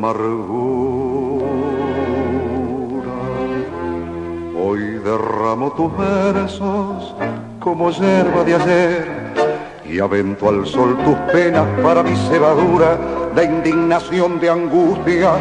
Amargura. Hoy derramo tus versos como hierba de ayer y avento al sol tus penas para mi cebadura de indignación, de angustia,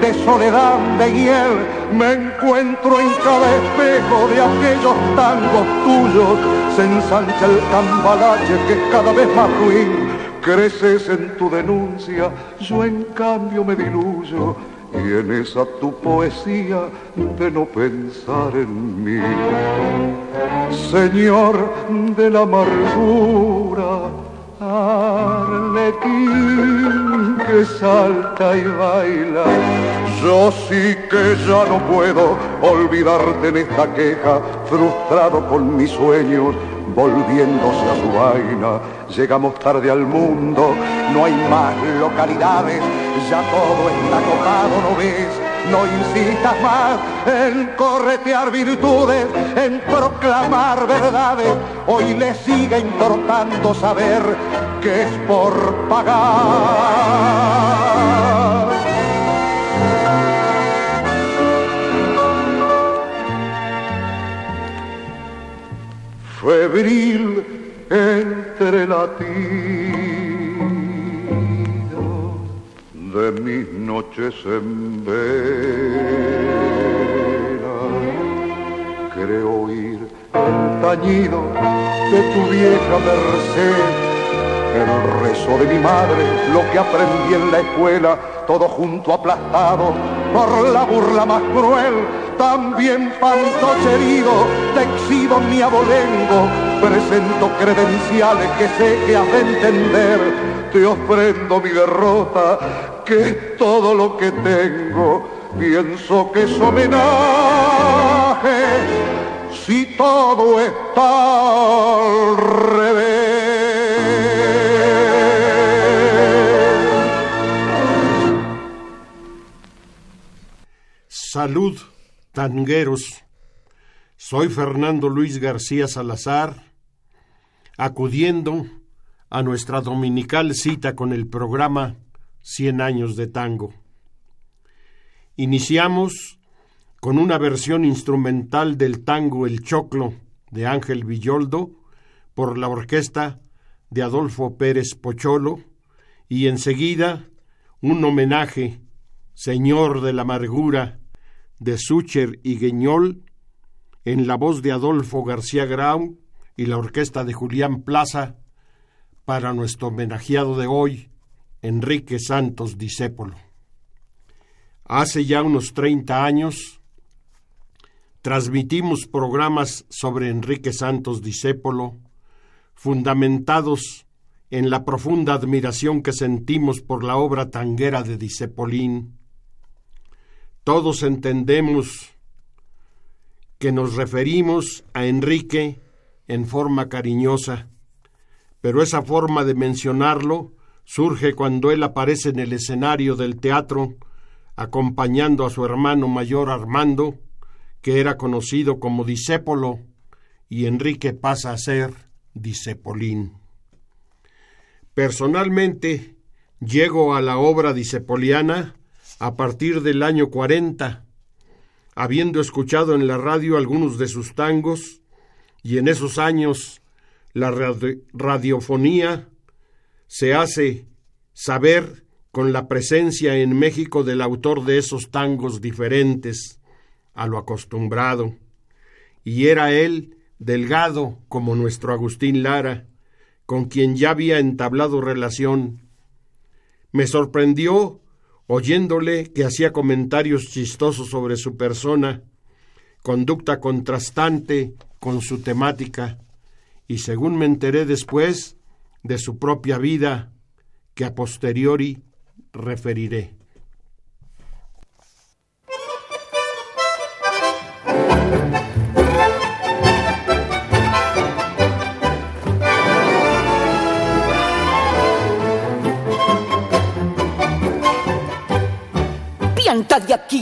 de soledad, de hiel. Me encuentro en cada espejo de aquellos tangos tuyos, se ensancha el cambalache que es cada vez más ruin creces en tu denuncia, yo en cambio me diluyo y en esa tu poesía de no pensar en mí. Señor de la amargura, arlequín que salta y baila, yo sí que ya no puedo olvidarte en esta queja, frustrado con mis sueños volviéndose a su vaina. Llegamos tarde al mundo, no hay más localidades, ya todo está copado, ¿no ves? No insistas más en corretear virtudes, en proclamar verdades. Hoy le sigue importando saber que es por pagar. De mis noches en vela. Creo oír el tañido de tu vieja merced, el rezo de mi madre, lo que aprendí en la escuela, todo junto aplastado por la burla más cruel también fantoche herido, te exhibo mi abolengo, presento credenciales que sé que has de entender, te ofrendo mi derrota, que es todo lo que tengo, pienso que es homenaje, si todo está al revés. Salud tangueros. Soy Fernando Luis García Salazar, acudiendo a nuestra dominical cita con el programa Cien años de tango. Iniciamos con una versión instrumental del tango El Choclo de Ángel Villoldo por la orquesta de Adolfo Pérez Pocholo y enseguida un homenaje, Señor de la Amargura, de Sucher y Gueñol, en la voz de Adolfo García Grau y la orquesta de Julián Plaza, para nuestro homenajeado de hoy, Enrique Santos Discépolo. Hace ya unos 30 años transmitimos programas sobre Enrique Santos Discépolo, fundamentados en la profunda admiración que sentimos por la obra tanguera de Discepolín, todos entendemos que nos referimos a Enrique en forma cariñosa, pero esa forma de mencionarlo surge cuando él aparece en el escenario del teatro acompañando a su hermano mayor Armando, que era conocido como Disépolo, y Enrique pasa a ser Disepolín. Personalmente, llego a la obra disepoliana a partir del año 40, habiendo escuchado en la radio algunos de sus tangos, y en esos años la radiofonía se hace saber con la presencia en México del autor de esos tangos diferentes a lo acostumbrado, y era él delgado como nuestro Agustín Lara, con quien ya había entablado relación. Me sorprendió oyéndole que hacía comentarios chistosos sobre su persona, conducta contrastante con su temática, y según me enteré después, de su propia vida, que a posteriori referiré. de aquí,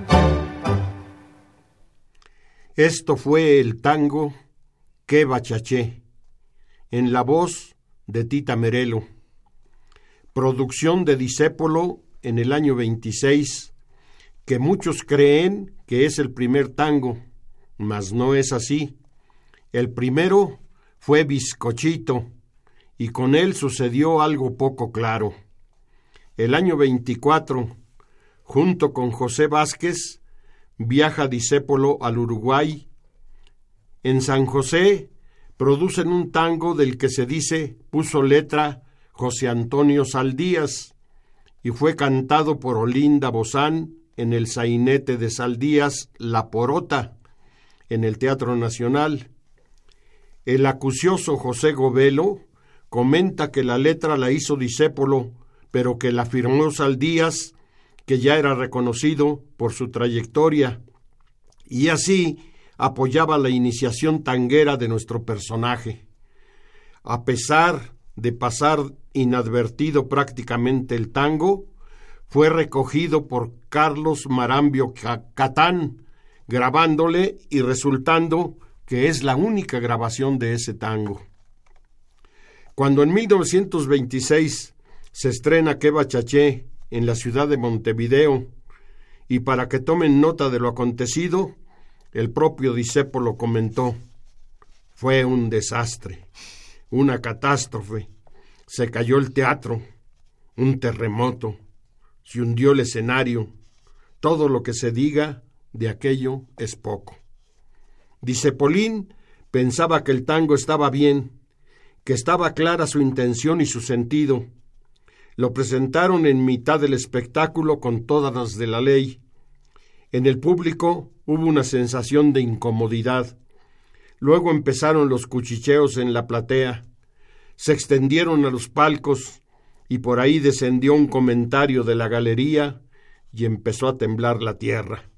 Esto fue el tango Que Bachaché, en la voz de Tita Merelo. Producción de Disépolo en el año 26, que muchos creen que es el primer tango, mas no es así. El primero fue Bizcochito, y con él sucedió algo poco claro. El año 24, junto con José Vázquez, viaja Disépolo al Uruguay. En San José producen un tango del que se dice puso letra José Antonio Saldías y fue cantado por Olinda Bozán en el sainete de Saldías La Porota en el Teatro Nacional. El acucioso José Govelo comenta que la letra la hizo Disépolo, pero que la firmó Saldías que ya era reconocido por su trayectoria, y así apoyaba la iniciación tanguera de nuestro personaje. A pesar de pasar inadvertido prácticamente el tango, fue recogido por Carlos Marambio Catán, grabándole y resultando que es la única grabación de ese tango. Cuando en 1926 se estrena Que Chaché en la ciudad de Montevideo, y para que tomen nota de lo acontecido, el propio lo comentó. Fue un desastre, una catástrofe. Se cayó el teatro, un terremoto, se hundió el escenario. Todo lo que se diga de aquello es poco. Disepolín pensaba que el tango estaba bien, que estaba clara su intención y su sentido, lo presentaron en mitad del espectáculo con todas las de la ley. En el público hubo una sensación de incomodidad. Luego empezaron los cuchicheos en la platea. Se extendieron a los palcos y por ahí descendió un comentario de la galería y empezó a temblar la tierra.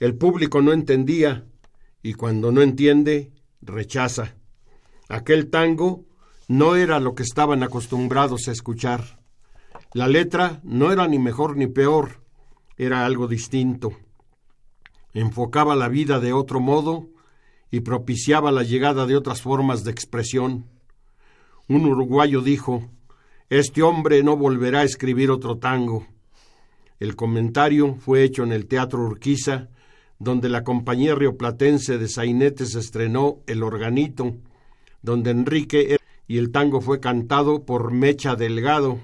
El público no entendía y cuando no entiende, rechaza. Aquel tango no era lo que estaban acostumbrados a escuchar. La letra no era ni mejor ni peor, era algo distinto. Enfocaba la vida de otro modo y propiciaba la llegada de otras formas de expresión. Un uruguayo dijo, Este hombre no volverá a escribir otro tango. El comentario fue hecho en el Teatro Urquiza, donde la compañía rioplatense de sainetes estrenó El Organito, donde Enrique y el tango fue cantado por Mecha Delgado.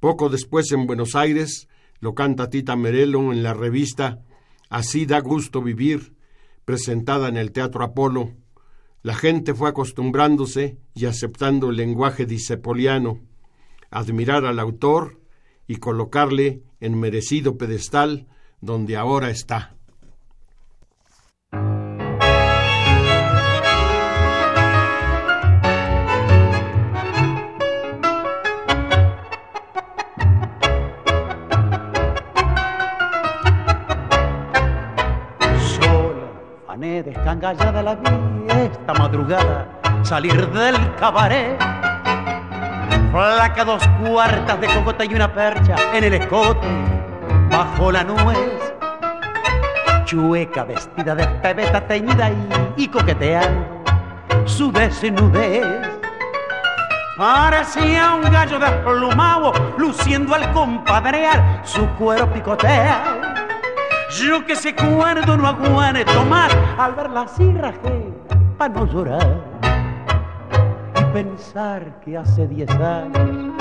Poco después en Buenos Aires lo canta Tita Merelo en la revista Así da gusto vivir, presentada en el Teatro Apolo. La gente fue acostumbrándose y aceptando el lenguaje disepoliano, admirar al autor y colocarle en merecido pedestal donde ahora está. Descangallada la vi esta madrugada salir del cabaret. Flaca dos cuartas de cogota y una percha en el escote bajo la nuez. chueca vestida de pebeta teñida y, y coqueteando su desnudez. Parecía un gallo desplumado, luciendo al compadrear su cuero picotea. Yo que se cuerdo no aguanto más al verla así rajé para no llorar y pensar que hace diez años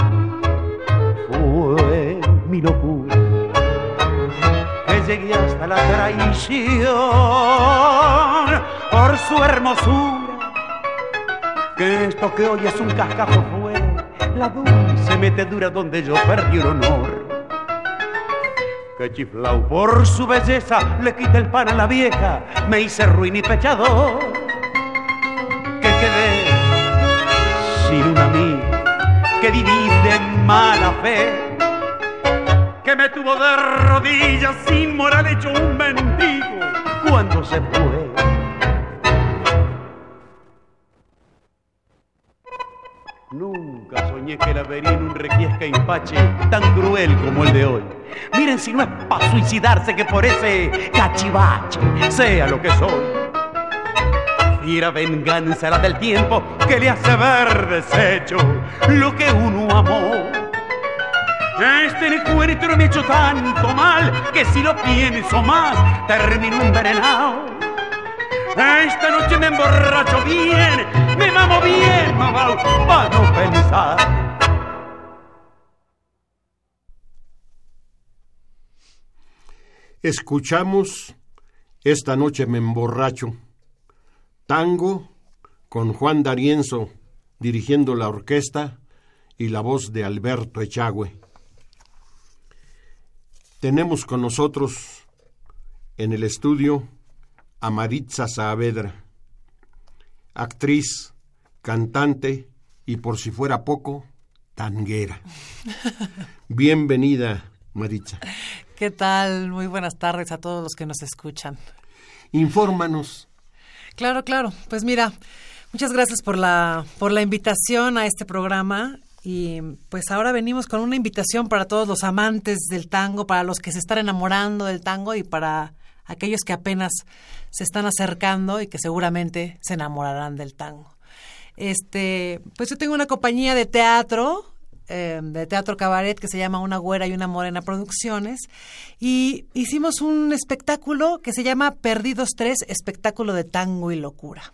fue mi locura. Que llegué hasta la traición por su hermosura que esto que hoy es un cascajo fue la dulce metedura donde yo perdí el honor que chiflau por su belleza le quité el pan a la vieja, me hice ruin y pechador. Que quedé sin un amigo, que viví de mala fe, que me tuvo de rodillas sin moral hecho un mendigo cuando se fue. Nunca soñé que la vería en un requiesca impache tan cruel como el de hoy. Miren si no es para suicidarse que por ese cachivache sea lo que soy. Fiera venganza la del tiempo que le hace ver deshecho lo que uno amó. Este encuentro me ha hecho tanto mal que si lo pienso más termino envenenado. Esta noche me emborracho bien, me mamo bien, mamá, para no pensar. Escuchamos Esta noche me emborracho, tango con Juan D'Arienzo dirigiendo la orquesta y la voz de Alberto Echagüe. Tenemos con nosotros en el estudio a Maritza Saavedra, actriz, cantante y por si fuera poco, tanguera. Bienvenida, Maritza. ¿Qué tal? Muy buenas tardes a todos los que nos escuchan. Infórmanos. Claro, claro. Pues mira, muchas gracias por la, por la invitación a este programa. Y pues ahora venimos con una invitación para todos los amantes del tango, para los que se están enamorando del tango y para aquellos que apenas se están acercando y que seguramente se enamorarán del tango. Este, pues yo tengo una compañía de teatro, eh, de teatro cabaret que se llama Una Güera y una Morena Producciones y hicimos un espectáculo que se llama Perdidos Tres, espectáculo de tango y locura.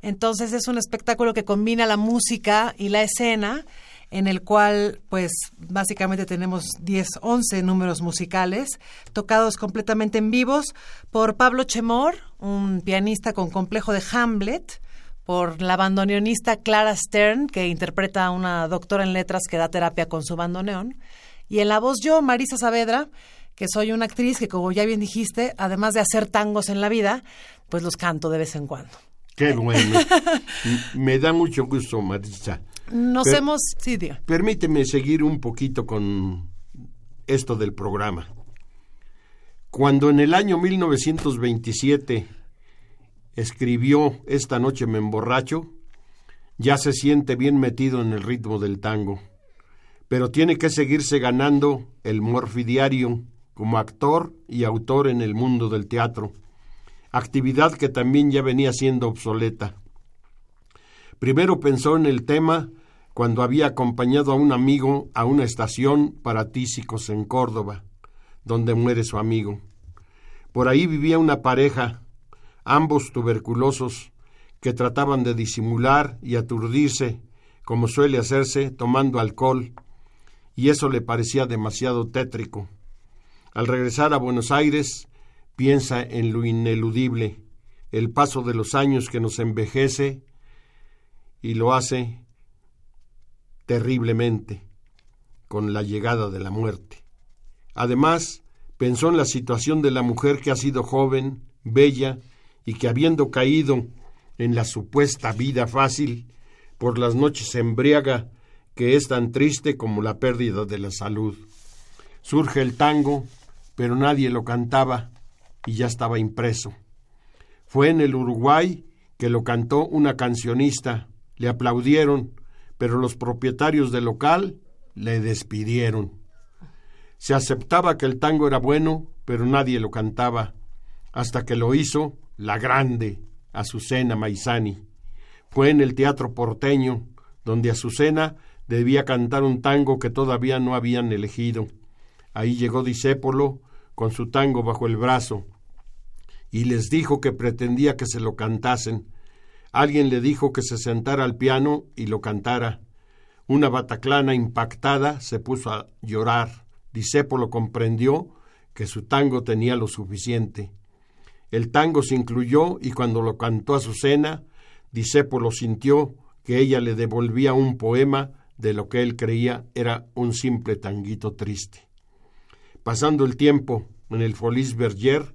Entonces es un espectáculo que combina la música y la escena en el cual pues básicamente tenemos 10, 11 números musicales tocados completamente en vivos por Pablo Chemor, un pianista con complejo de Hamlet, por la bandoneonista Clara Stern, que interpreta a una doctora en letras que da terapia con su bandoneón, y en la voz yo, Marisa Saavedra, que soy una actriz que como ya bien dijiste, además de hacer tangos en la vida, pues los canto de vez en cuando. Qué bueno. Me da mucho gusto, Marisa. Nos Per- hemos... Sí, diga. Permíteme seguir un poquito con esto del programa. Cuando en el año 1927 escribió Esta noche me emborracho, ya se siente bien metido en el ritmo del tango, pero tiene que seguirse ganando el morfidiario como actor y autor en el mundo del teatro, actividad que también ya venía siendo obsoleta. Primero pensó en el tema cuando había acompañado a un amigo a una estación para tísicos en Córdoba, donde muere su amigo. Por ahí vivía una pareja, ambos tuberculosos, que trataban de disimular y aturdirse, como suele hacerse, tomando alcohol, y eso le parecía demasiado tétrico. Al regresar a Buenos Aires, piensa en lo ineludible, el paso de los años que nos envejece y lo hace terriblemente con la llegada de la muerte. Además, pensó en la situación de la mujer que ha sido joven, bella y que habiendo caído en la supuesta vida fácil, por las noches embriaga, que es tan triste como la pérdida de la salud. Surge el tango, pero nadie lo cantaba y ya estaba impreso. Fue en el Uruguay que lo cantó una cancionista, le aplaudieron, pero los propietarios del local le despidieron. Se aceptaba que el tango era bueno, pero nadie lo cantaba. hasta que lo hizo la grande Azucena Maizani. Fue en el teatro porteño, donde Azucena debía cantar un tango que todavía no habían elegido. Ahí llegó Disépolo con su tango bajo el brazo y les dijo que pretendía que se lo cantasen. Alguien le dijo que se sentara al piano y lo cantara. Una bataclana impactada se puso a llorar. Disépolo comprendió que su tango tenía lo suficiente. El tango se incluyó y cuando lo cantó a cena, Disépolo sintió que ella le devolvía un poema de lo que él creía era un simple tanguito triste. Pasando el tiempo en el Folies Berger,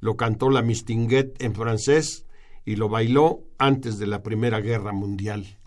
lo cantó la Mistinguet en francés y lo bailó antes de la Primera Guerra Mundial.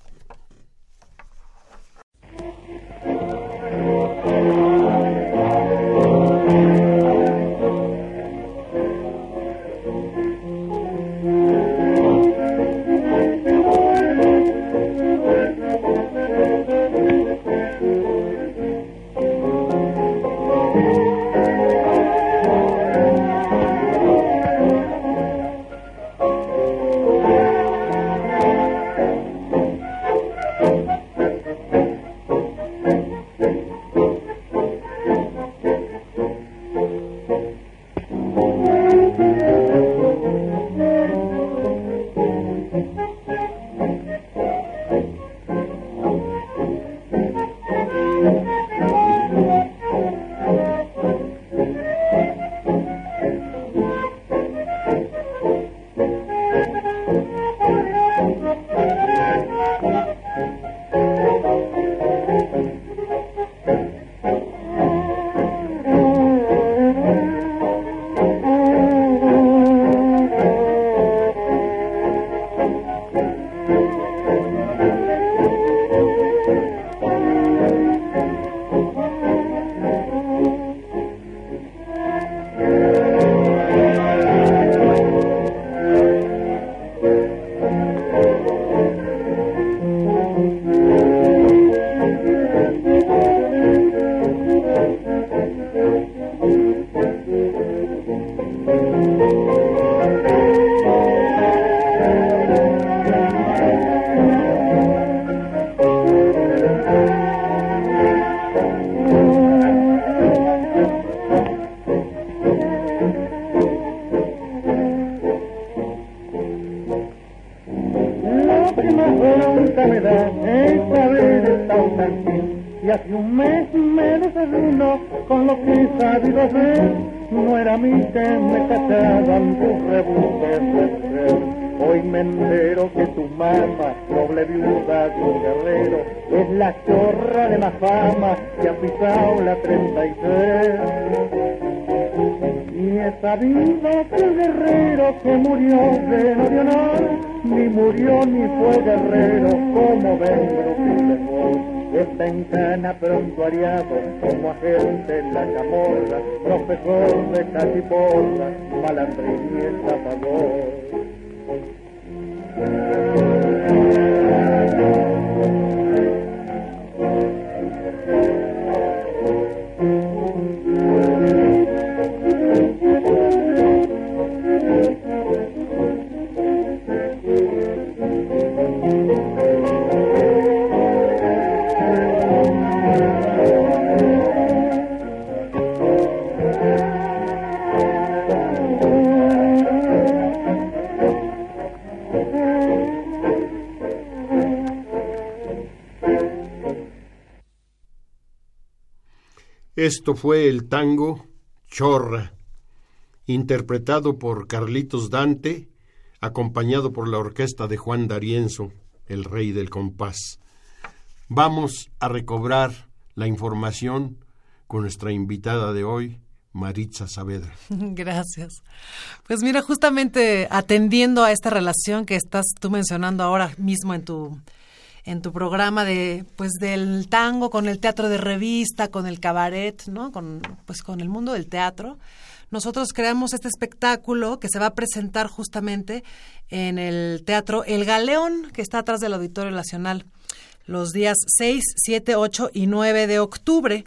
antes me casaban tus rebustes de ser. Hoy me entero que tu mamá, doble viuda de un guerrero, es la chorra de la fama que ha pisado la 33. Y esa vida que guerrero que murió de no de honor, ni murió ni fue guerrero como vendro que esta encana pronto ariado como agente en la camorra, profesor de catiporra, malandrín y estafador. Esto fue el tango Chorra, interpretado por Carlitos Dante, acompañado por la orquesta de Juan D'Arienzo, el rey del compás. Vamos a recobrar la información con nuestra invitada de hoy, Maritza Saavedra. Gracias. Pues mira, justamente atendiendo a esta relación que estás tú mencionando ahora mismo en tu en tu programa de pues del tango con el teatro de revista, con el cabaret, ¿no? Con pues con el mundo del teatro. Nosotros creamos este espectáculo que se va a presentar justamente en el Teatro El Galeón, que está atrás del Auditorio Nacional, los días 6, 7, 8 y 9 de octubre.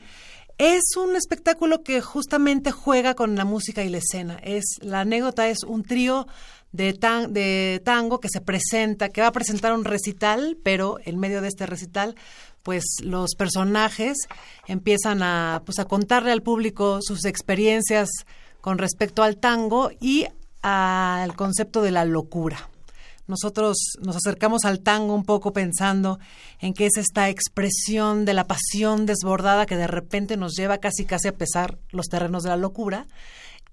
Es un espectáculo que justamente juega con la música y la escena. Es la anécdota es un trío de, de tango que se presenta, que va a presentar un recital, pero en medio de este recital, pues los personajes empiezan a, pues, a contarle al público sus experiencias con respecto al tango y al concepto de la locura. Nosotros nos acercamos al tango un poco pensando en que es esta expresión de la pasión desbordada que de repente nos lleva casi casi a pesar los terrenos de la locura.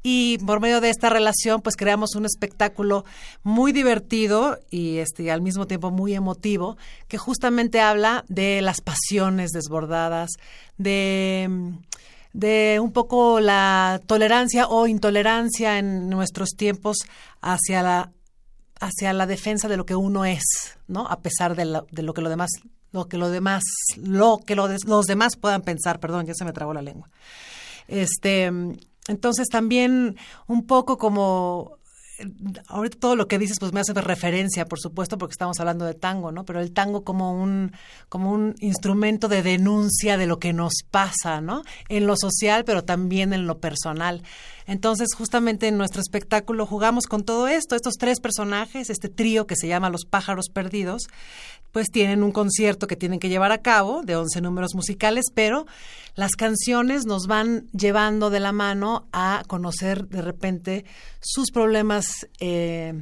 Y por medio de esta relación, pues creamos un espectáculo muy divertido y este, al mismo tiempo muy emotivo, que justamente habla de las pasiones desbordadas, de de un poco la tolerancia o intolerancia en nuestros tiempos hacia la hacia la defensa de lo que uno es, ¿no? A pesar de, de lo que lo demás, lo que lo demás, lo que los demás puedan pensar. Perdón, ya se me trabó la lengua. Este, entonces también un poco como ahorita todo lo que dices pues me hace referencia, por supuesto, porque estamos hablando de tango, ¿no? Pero el tango como un como un instrumento de denuncia de lo que nos pasa, ¿no? En lo social, pero también en lo personal. Entonces, justamente en nuestro espectáculo jugamos con todo esto, estos tres personajes, este trío que se llama Los pájaros perdidos, pues tienen un concierto que tienen que llevar a cabo de 11 números musicales, pero las canciones nos van llevando de la mano a conocer de repente sus problemas eh,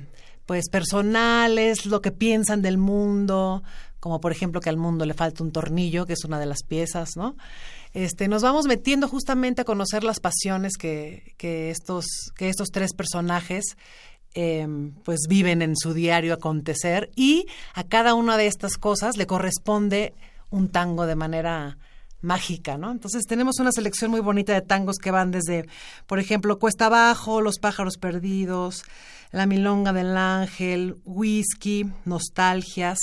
pues personales, lo que piensan del mundo, como por ejemplo que al mundo le falta un tornillo, que es una de las piezas, ¿no? Este, nos vamos metiendo justamente a conocer las pasiones que, que, estos, que estos tres personajes Em, pues viven en su diario acontecer y a cada una de estas cosas le corresponde un tango de manera mágica, ¿no? Entonces tenemos una selección muy bonita de tangos que van desde, por ejemplo, Cuesta Abajo, Los pájaros perdidos, La milonga del ángel, Whisky, Nostalgias.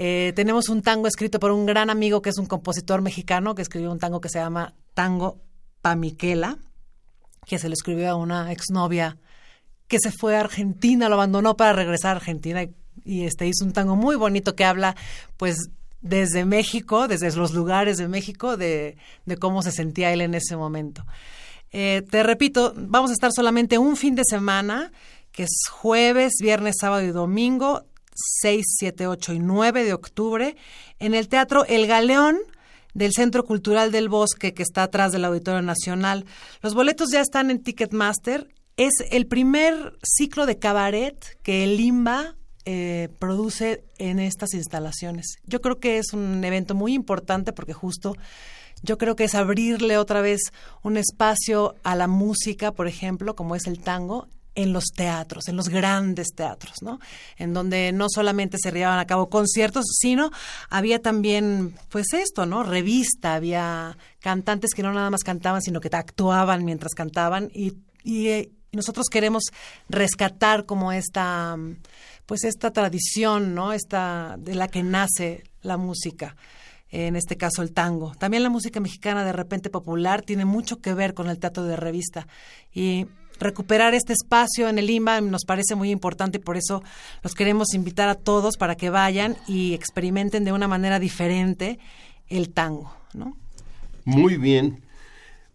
Eh, tenemos un tango escrito por un gran amigo que es un compositor mexicano que escribió un tango que se llama Tango Pamiquela, que se le escribió a una exnovia que se fue a Argentina, lo abandonó para regresar a Argentina y, este hizo un tango muy bonito que habla pues desde México, desde los lugares de México, de, cómo se sentía él en ese momento. Eh, te repito, vamos a estar solamente un fin de semana, que es jueves, viernes, sábado y domingo, 6, 7, 8 y 9 de octubre, en el Teatro El Galeón del Centro Cultural del Bosque, que está atrás del Auditorio Nacional. Los boletos ya están en Ticketmaster es el primer ciclo de cabaret que el Limba eh, produce en estas instalaciones. Yo creo que es un evento muy importante porque justo yo creo que es abrirle otra vez un espacio a la música, por ejemplo, como es el tango, en los teatros, en los grandes teatros, ¿no? En donde no solamente se llevaban a cabo conciertos, sino había también, pues esto, ¿no? Revista, había cantantes que no nada más cantaban, sino que actuaban mientras cantaban y, eh, nosotros queremos rescatar como esta, pues esta tradición, ¿no? Esta de la que nace la música en este caso el tango. También la música mexicana de repente popular tiene mucho que ver con el teatro de revista y recuperar este espacio en el IMA nos parece muy importante por eso los queremos invitar a todos para que vayan y experimenten de una manera diferente el tango, ¿no? Muy bien.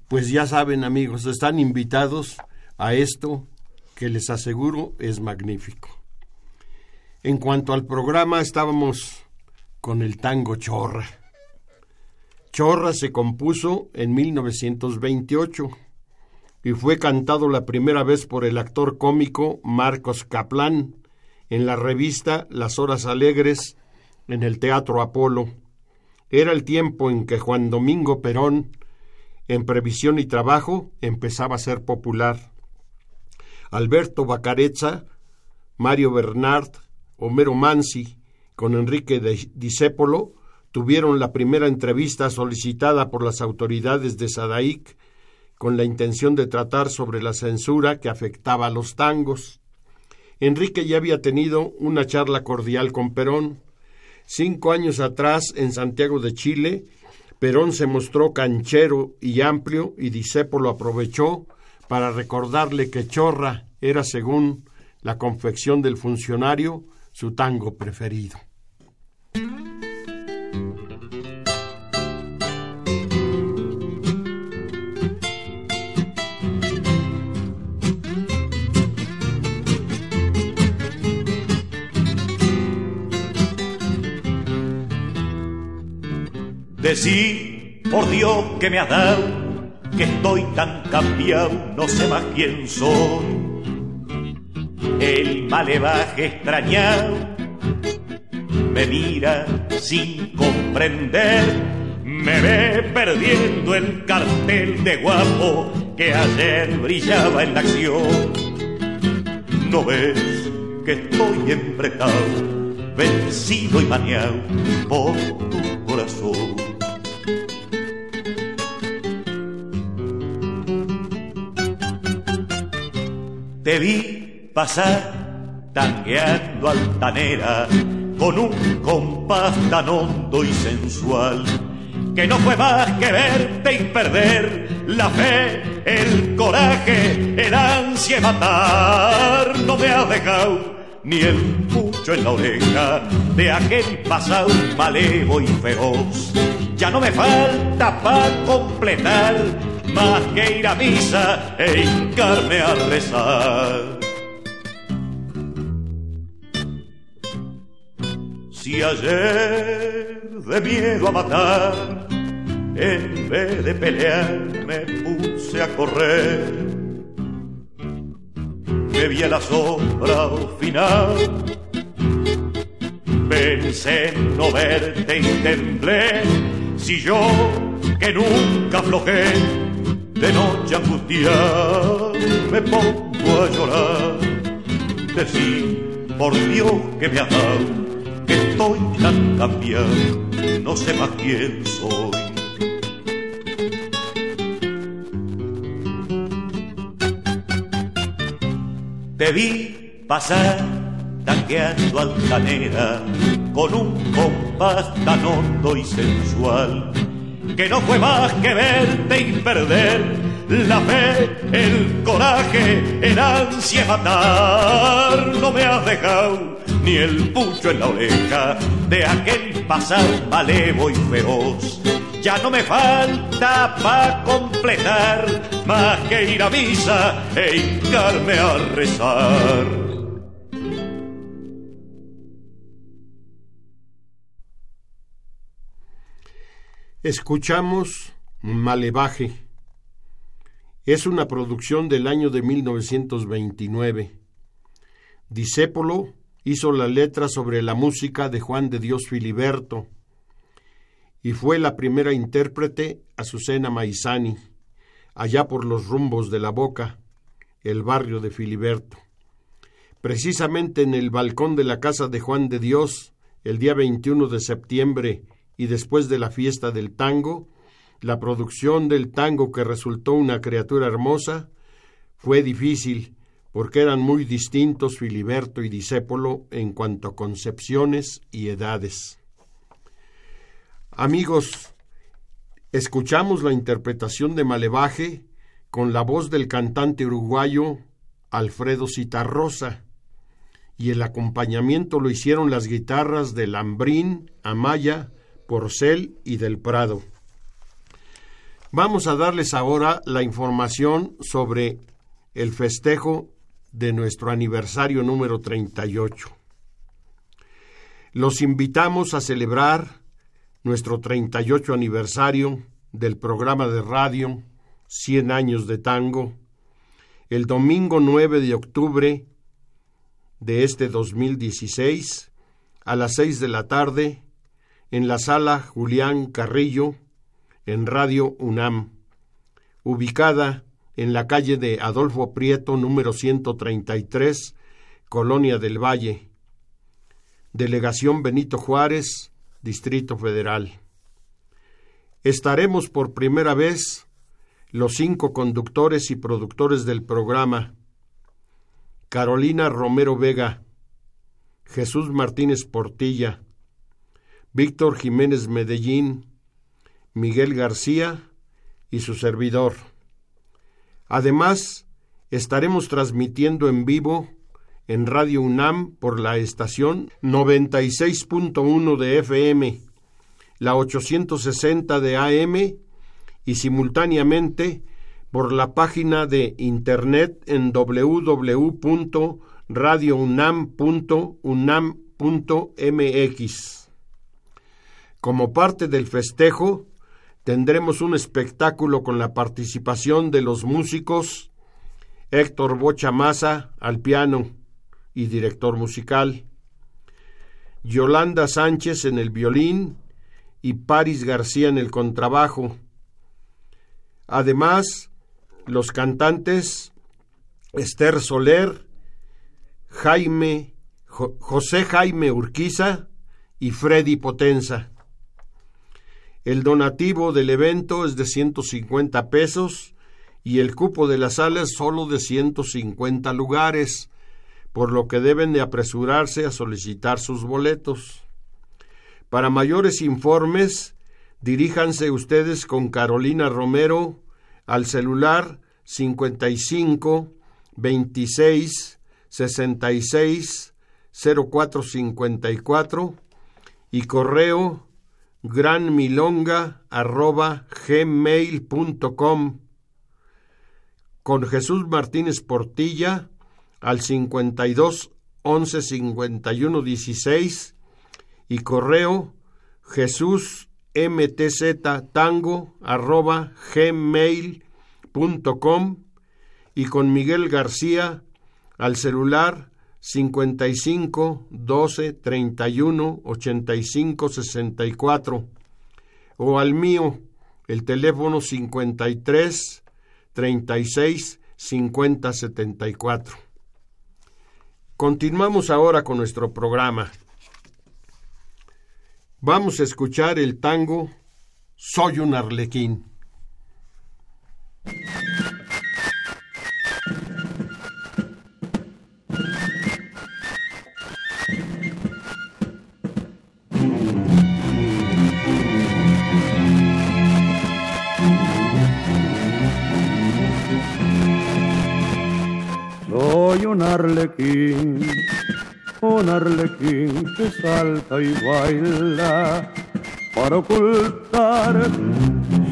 Pues ya saben, amigos, están invitados a esto que les aseguro es magnífico. En cuanto al programa, estábamos con el tango Chorra. Chorra se compuso en 1928 y fue cantado la primera vez por el actor cómico Marcos Kaplan en la revista Las Horas Alegres en el Teatro Apolo. Era el tiempo en que Juan Domingo Perón, en previsión y trabajo, empezaba a ser popular. Alberto Bacarezza, Mario Bernard, Homero Mansi, con Enrique Disépolo, tuvieron la primera entrevista solicitada por las autoridades de Sadaic con la intención de tratar sobre la censura que afectaba a los tangos. Enrique ya había tenido una charla cordial con Perón. Cinco años atrás, en Santiago de Chile, Perón se mostró canchero y amplio y Disépolo aprovechó para recordarle que Chorra era, según la confección del funcionario, su tango preferido. Decí, por Dios que me has dado, que estoy tan cambiado, no sé más quién soy. El malevaje extrañado me mira sin comprender, me ve perdiendo el cartel de guapo que ayer brillaba en la acción. No ves que estoy empretado, vencido y maniado por tu corazón. Te vi pasar tangueando altanera con un compás tan hondo y sensual que no fue más que verte y perder la fe, el coraje, el ansia de matar. No me has dejado ni el pucho en la oreja de aquel pasado malevo y feroz. Ya no me falta para completar más que ir a misa e hincarme a rezar. Si ayer de miedo a matar, en vez de pelear me puse a correr, me vi a la sombra final, pensé en no verte y temblé, si yo que nunca aflojé, de noche angustiada me pongo a llorar, decir por Dios que me ha dado que estoy tan cambiado, no sé más quién soy. Te vi pasar tanqueando altanera con un compás tan hondo y sensual que no fue más que verte y perder la fe, el coraje, el ansia matar. No me has dejado ni el pucho en la oreja de aquel pasado malevo y feroz. Ya no me falta para completar más que ir a misa e hincarme a rezar. Escuchamos Malevaje. Es una producción del año de 1929. Disépolo hizo la letra sobre la música de Juan de Dios Filiberto y fue la primera intérprete Azucena Maizani, allá por los rumbos de la Boca, el barrio de Filiberto. Precisamente en el balcón de la casa de Juan de Dios, el día 21 de septiembre y después de la fiesta del tango, la producción del tango que resultó una criatura hermosa fue difícil porque eran muy distintos Filiberto y Disépolo en cuanto a concepciones y edades. Amigos, escuchamos la interpretación de Malevaje con la voz del cantante uruguayo Alfredo Citarrosa, y el acompañamiento lo hicieron las guitarras de Lambrín, Amaya, Porcel y del Prado. Vamos a darles ahora la información sobre el festejo de nuestro aniversario número 38. Los invitamos a celebrar nuestro 38 aniversario del programa de radio 100 años de tango el domingo 9 de octubre de este 2016 a las 6 de la tarde en la sala Julián Carrillo en Radio UNAM, ubicada en la calle de Adolfo Prieto, número 133, Colonia del Valle. Delegación Benito Juárez, Distrito Federal. Estaremos por primera vez los cinco conductores y productores del programa. Carolina Romero Vega, Jesús Martínez Portilla, Víctor Jiménez Medellín, Miguel García y su servidor. Además, estaremos transmitiendo en vivo en Radio UNAM por la estación 96.1 de FM, la 860 de AM y simultáneamente por la página de internet en www.radiounam.unam.mx. Como parte del festejo, tendremos un espectáculo con la participación de los músicos Héctor Bocha Maza al piano y director musical, Yolanda Sánchez en el violín y Paris García en el contrabajo. Además, los cantantes Esther Soler, Jaime, José Jaime Urquiza y Freddy Potenza. El donativo del evento es de 150 pesos y el cupo de la sala es solo de 150 lugares, por lo que deben de apresurarse a solicitar sus boletos. Para mayores informes, diríjanse ustedes con Carolina Romero al celular 55 26 66 0454 y correo granmilonga.gmail.com con Jesús Martínez Portilla al 52 11 51 16 y correo Jesús mtz tango arroba gmail.com y con Miguel García al celular 55 12 31 85 64 o al mío el teléfono 53 36 50 74. Continuamos ahora con nuestro programa. Vamos a escuchar el tango Soy un arlequín. Un arlequín, un arlequín que salta y baila para ocultar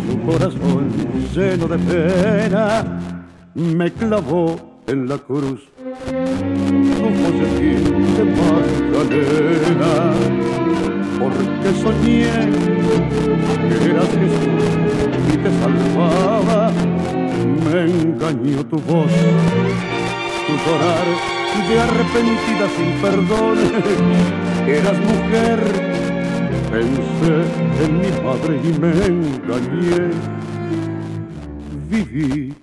su corazón lleno de pena. Me clavó en la cruz un folletín de Magdalena, porque soñé que eras Jesús y te salvaba. Me engañó tu voz tu llorar de arrepentida sin perdón. Eras mujer, pensé en mi padre y me engañé. Viví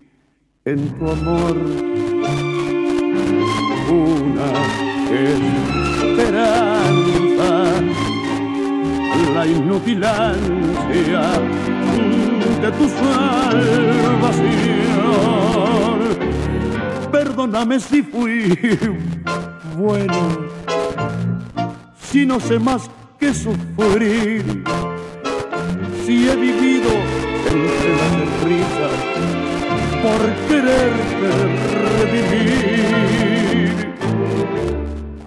en tu amor una esperanza, la inútil ansia de tu salvación perdóname si fui bueno, si no sé más que sufrir, si he vivido entre las risas por quererte revivir.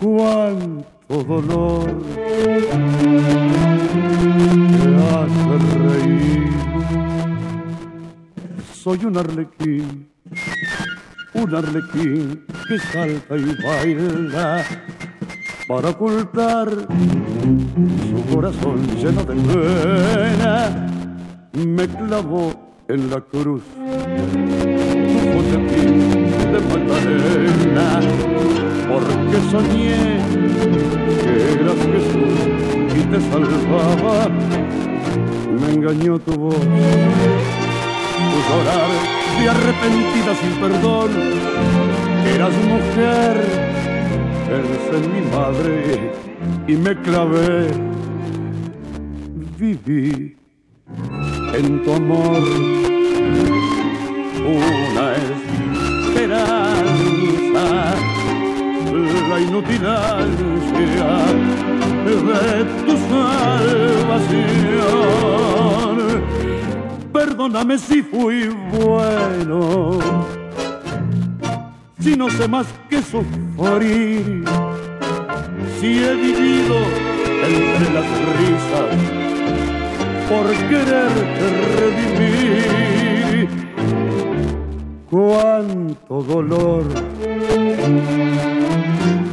Cuánto dolor me hace reír. Soy un arlequín un arlequín que salta y baila para ocultar su corazón lleno de pena. Me clavó en la cruz un botequín de Magdalena porque soñé que eras Jesús y te salvaba. Me engañó tu voz, tu llorar arrepentida sin perdón. Eras mujer, eres mi madre y me clavé. Viví en tu amor una esperanza, la inútil ansia de tu salvación perdóname si fui bueno, si no sé más que sufrir, si he vivido entre las risas por quererte redimir. Cuánto dolor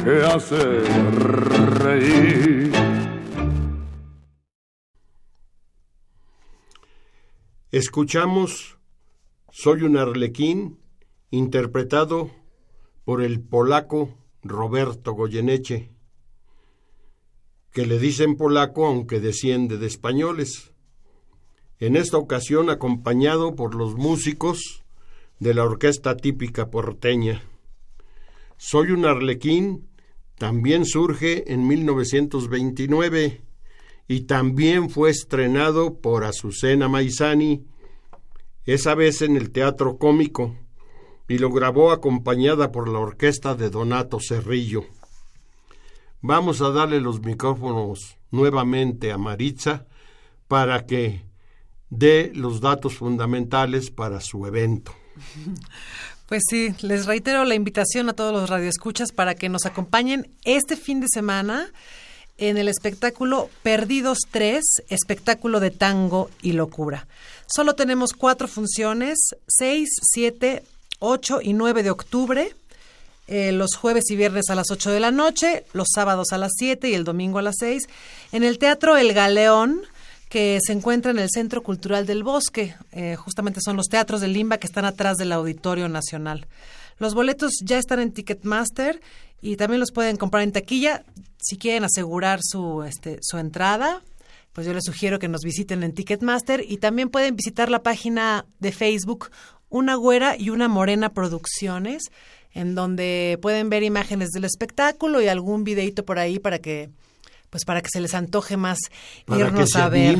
que hace reír Escuchamos Soy un arlequín, interpretado por el polaco Roberto Goyeneche, que le dicen polaco aunque desciende de españoles. En esta ocasión acompañado por los músicos de la orquesta típica porteña. Soy un arlequín también surge en 1929 y también fue estrenado por Azucena Maizani, esa vez en el Teatro Cómico, y lo grabó acompañada por la orquesta de Donato Cerrillo. Vamos a darle los micrófonos nuevamente a Maritza para que dé los datos fundamentales para su evento. Pues sí, les reitero la invitación a todos los radioescuchas para que nos acompañen este fin de semana en el espectáculo Perdidos 3, espectáculo de tango y locura. Solo tenemos cuatro funciones, 6, 7, 8 y 9 de octubre, eh, los jueves y viernes a las 8 de la noche, los sábados a las 7 y el domingo a las 6, en el Teatro El Galeón, que se encuentra en el Centro Cultural del Bosque. Eh, justamente son los teatros de Limba que están atrás del Auditorio Nacional. Los boletos ya están en Ticketmaster y también los pueden comprar en taquilla. Si quieren asegurar su, este, su entrada, pues yo les sugiero que nos visiten en Ticketmaster y también pueden visitar la página de Facebook Una Güera y Una Morena Producciones, en donde pueden ver imágenes del espectáculo y algún videito por ahí para que pues para que se les antoje más irnos a ver.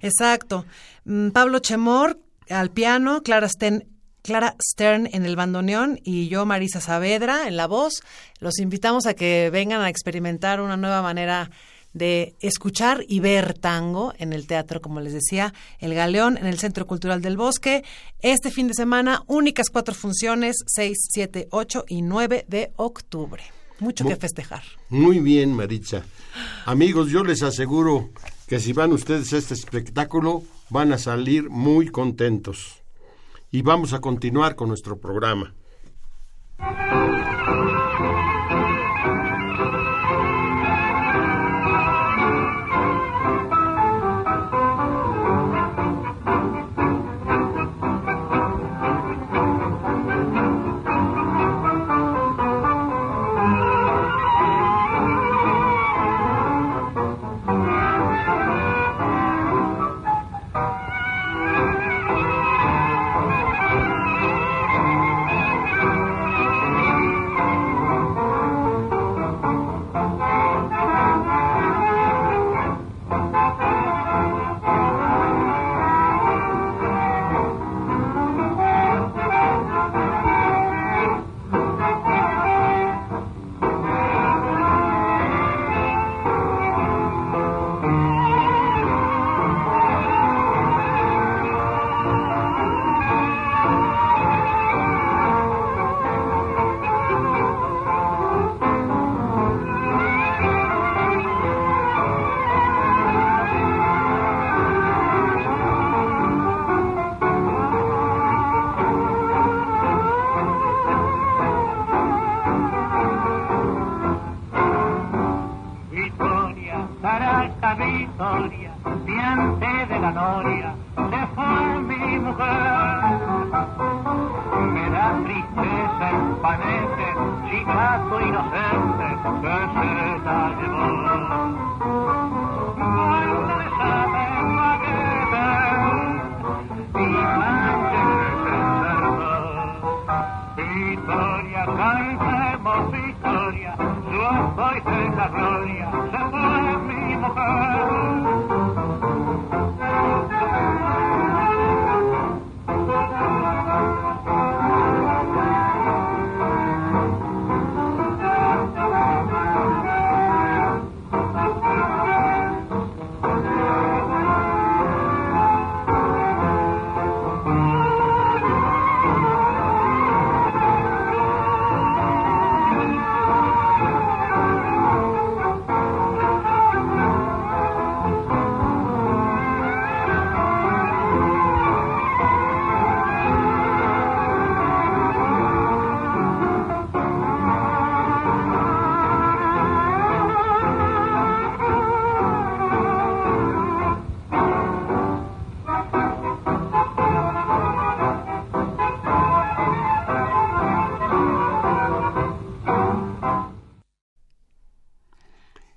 Exacto. Mm, Pablo Chemor al piano, Clara Stern, Clara Stern en el bandoneón y yo, Marisa Saavedra, en la voz. Los invitamos a que vengan a experimentar una nueva manera de escuchar y ver tango en el teatro, como les decía, El Galeón en el Centro Cultural del Bosque. Este fin de semana, únicas cuatro funciones, 6, 7, 8 y 9 de octubre. Mucho que festejar. Muy bien, Maritza. Amigos, yo les aseguro que si van ustedes a este espectáculo, van a salir muy contentos. Y vamos a continuar con nuestro programa.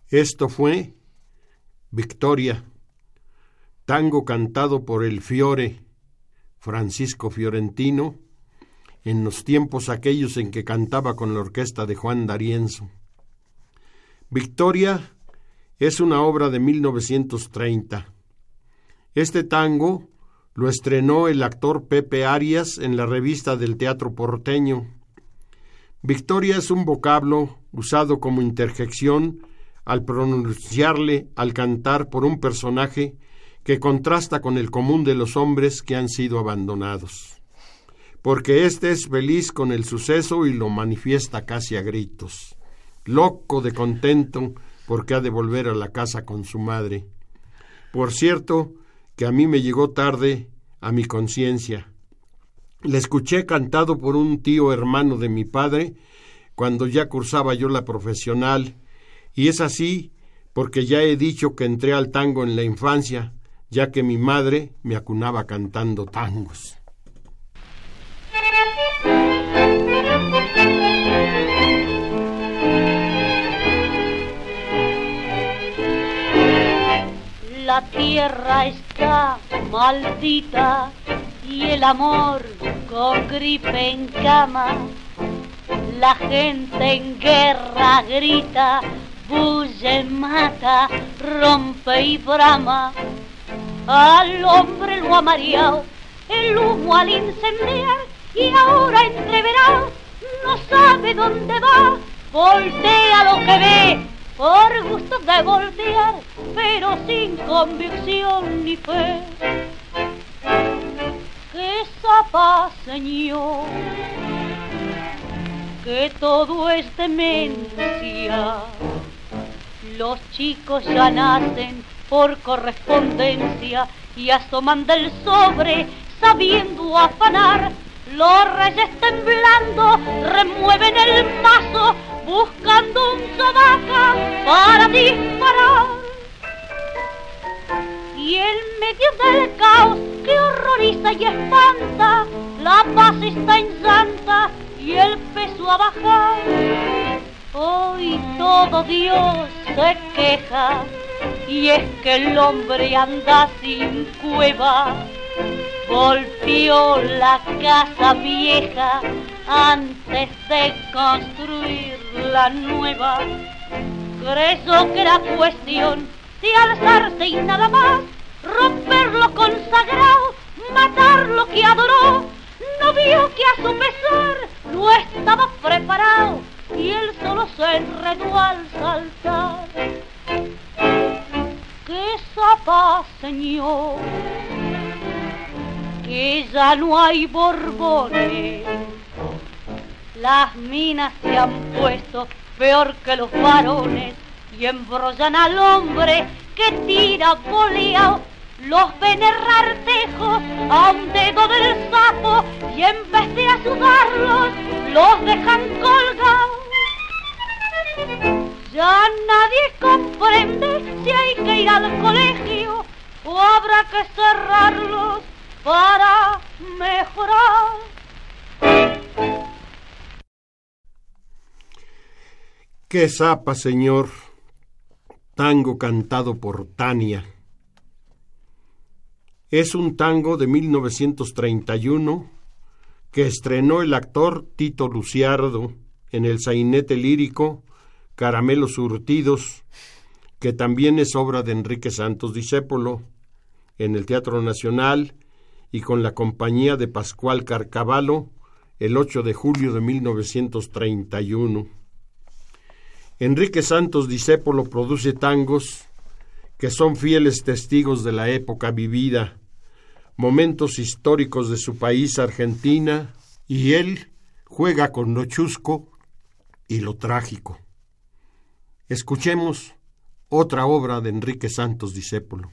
Esto fue Victoria, tango cantado por el Fiore, Francisco Fiorentino, en los tiempos aquellos en que cantaba con la orquesta de Juan D'Arienzo. Victoria es una obra de 1930. Este tango lo estrenó el actor Pepe Arias en la revista del Teatro Porteño. Victoria es un vocablo usado como interjección al pronunciarle al cantar por un personaje que contrasta con el común de los hombres que han sido abandonados. Porque éste es feliz con el suceso y lo manifiesta casi a gritos, loco de contento porque ha de volver a la casa con su madre. Por cierto, que a mí me llegó tarde a mi conciencia. Le escuché cantado por un tío hermano de mi padre cuando ya cursaba yo la profesional, y es así porque ya he dicho que entré al tango en la infancia, ya que mi madre me acunaba cantando tangos. La tierra está maldita y el amor con gripe en cama. La gente en guerra grita, bulle, mata, rompe y brama. Al hombre lo ha mareado el humo al incendiar y ahora entreverá, no sabe dónde va, voltea lo que ve por gusto de voltear, pero sin convicción ni fe. Que zapa, Señor, que todo es demencia. Los chicos ya nacen por correspondencia y asoman del sobre sabiendo afanar. Los reyes temblando remueven el mazo buscando un sobaca para disparar. Y en medio del caos que horroriza y espanta, la paz está en santa y el peso a bajar. Hoy todo Dios se queja y es que el hombre anda sin cueva. Volvió la casa vieja antes de construir la nueva. Creyó que era cuestión de alzarse y nada más, romper lo consagrado, matar lo que adoró. No vio que a su pesar no estaba preparado y él solo se enredó al saltar. ¡Qué zapa, señor! Que ya no hay borbones las minas se han puesto peor que los varones y embrollan al hombre que tira boleado. Los ven tejos a un dedo del sapo y en vez de ayudarlos los dejan colgados. Ya nadie comprende si hay que ir al colegio o habrá que cerrarlos para mejorar. ¡Qué zapa, señor! Tango cantado por Tania. Es un tango de 1931 que estrenó el actor Tito Luciardo en el sainete lírico Caramelos Surtidos, que también es obra de Enrique Santos Discépolo, en el Teatro Nacional y con la compañía de Pascual Carcavalo el 8 de julio de 1931. Enrique Santos Discépolo produce tangos que son fieles testigos de la época vivida, momentos históricos de su país, Argentina, y él juega con lo chusco y lo trágico. Escuchemos otra obra de Enrique Santos Discépolo.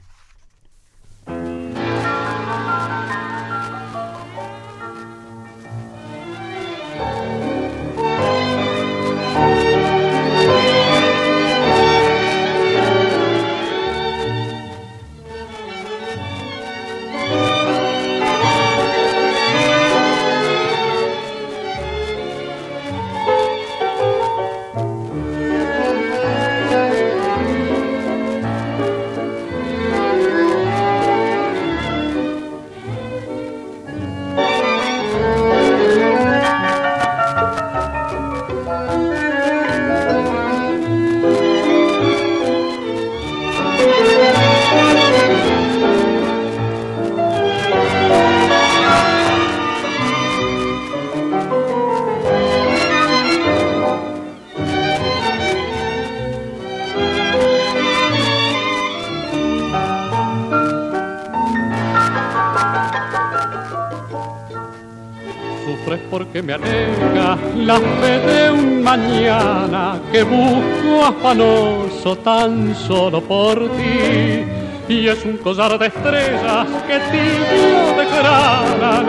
La fe de un mañana que busco afanoso tan solo por ti. Y es un collar de estrellas que tibio declaran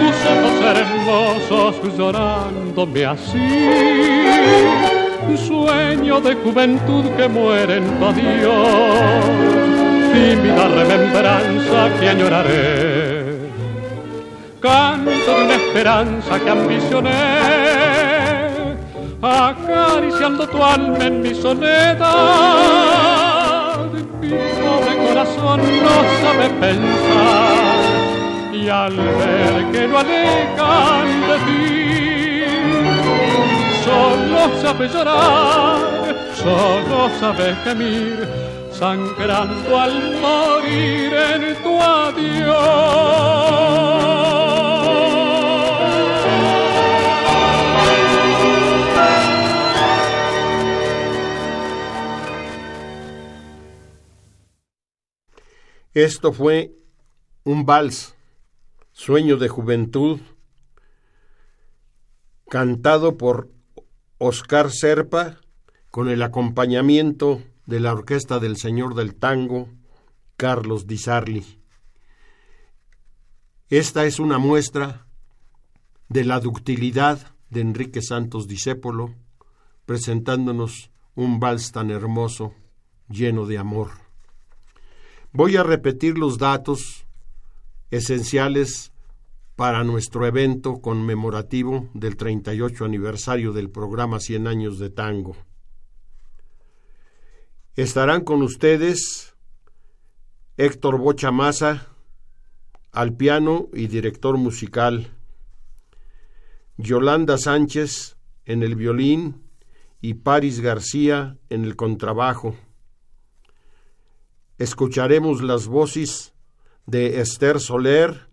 tus ojos hermosos llorándome así. Sueño de juventud que muere en tu adiós, tímida remembranza que añoraré canto de una esperanza que ambicioné, acariciando tu alma en mi soledad. Mi pobre corazón no sabe pensar y al ver que lo alejan de ti, solo sabe llorar, solo sabe gemir sangrando al morir en tu adiós. Esto fue un vals, Sueño de Juventud, cantado por Oscar Serpa con el acompañamiento de la Orquesta del Señor del Tango, Carlos Di Sarli. Esta es una muestra de la ductilidad de Enrique Santos Discépolo, presentándonos un vals tan hermoso, lleno de amor. Voy a repetir los datos esenciales para nuestro evento conmemorativo del 38 aniversario del programa 100 años de tango. Estarán con ustedes Héctor Bocha Maza al piano y director musical, Yolanda Sánchez en el violín y Paris García en el contrabajo escucharemos las voces de Esther Soler,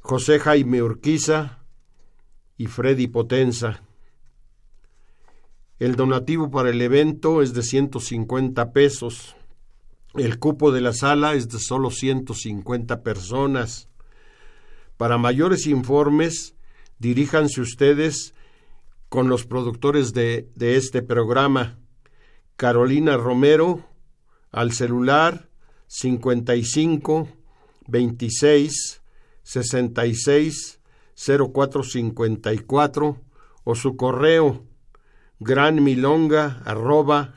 José Jaime Urquiza y Freddy Potenza. El donativo para el evento es de 150 pesos. El cupo de la sala es de solo 150 personas. Para mayores informes, diríjanse ustedes con los productores de, de este programa, Carolina Romero, al celular 55 26 66 0454 o su correo granmilonga arroba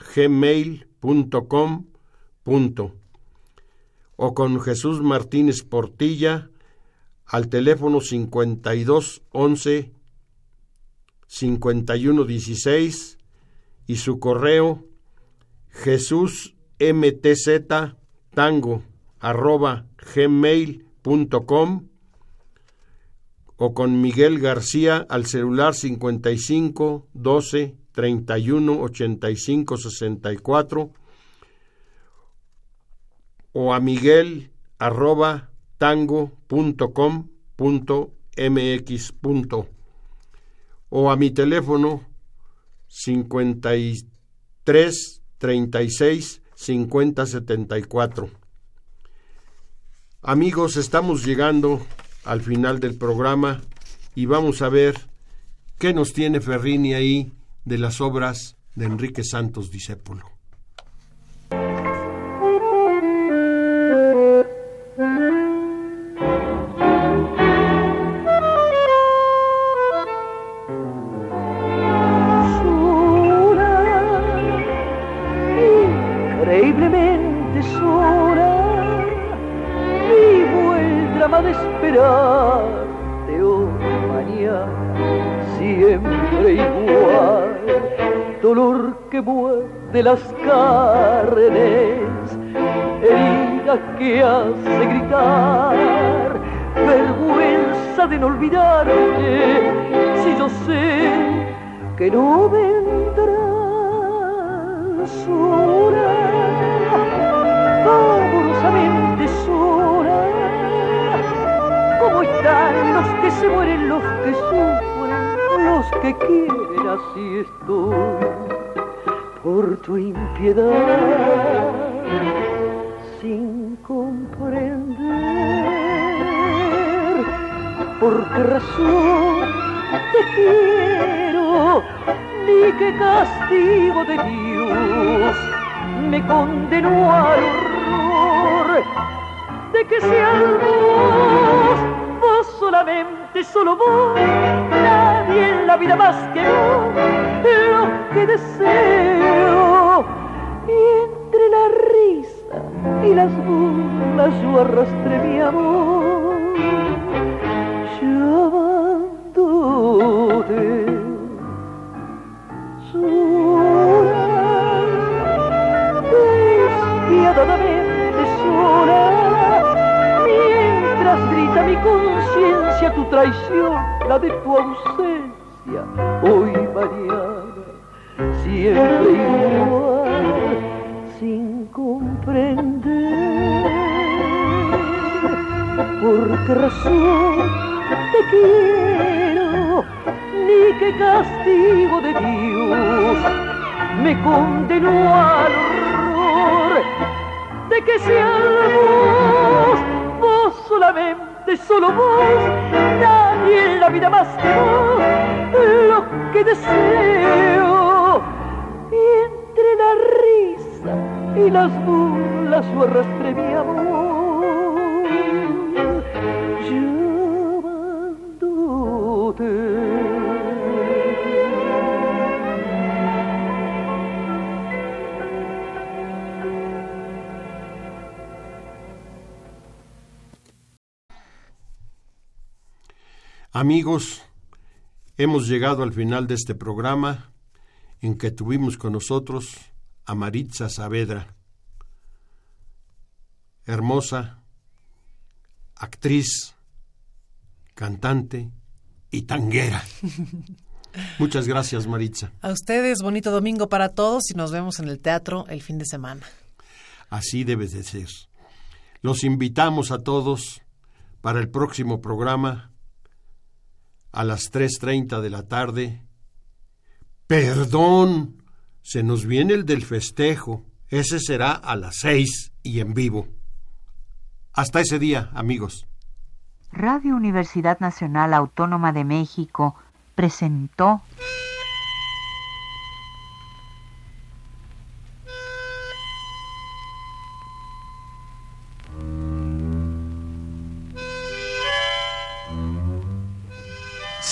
punto o con Jesús Martínez Portilla al teléfono 52 11 51 16 y su correo Jesús mtz arroba gmail.com o con Miguel García al celular 55 12 31 85 64 o a miguel arroba tango.com.mx o a mi teléfono 53 36 5074. Amigos, estamos llegando al final del programa y vamos a ver qué nos tiene Ferrini ahí de las obras de Enrique Santos Discépolo. De las carnes, herida que hace gritar, vergüenza de no olvidarte, si yo sé que no vendrás sola, los que se mueren, los que sufren, los que quieren, así estoy por tu impiedad sin comprender ¿Por qué razón te quiero? Ni qué castigo de Dios me condenó al horror de que seas vos, vos solo vos, nadie en la vida más que vos, lo que deseo. Y entre la risa y las burlas yo arrastré mi amor, tu traición, la de tu ausencia, hoy mañana, siempre igual, sin comprender. Por qué razón te quiero, ni qué castigo de Dios me condenó al horror de que seas vos, vos solamente, solo vos, nadie en la vida más que vos, lo que deseo. Y entre la risa y las burlas yo arrastré mi amor. Amigos, hemos llegado al final de este programa en que tuvimos con nosotros a Maritza Saavedra, hermosa, actriz, cantante y tanguera. Muchas gracias, Maritza. A ustedes, bonito domingo para todos y nos vemos en el teatro el fin de semana. Así debe de ser. Los invitamos a todos para el próximo programa a las 3.30 de la tarde. Perdón, se nos viene el del festejo. Ese será a las 6 y en vivo. Hasta ese día, amigos. Radio Universidad Nacional Autónoma de México presentó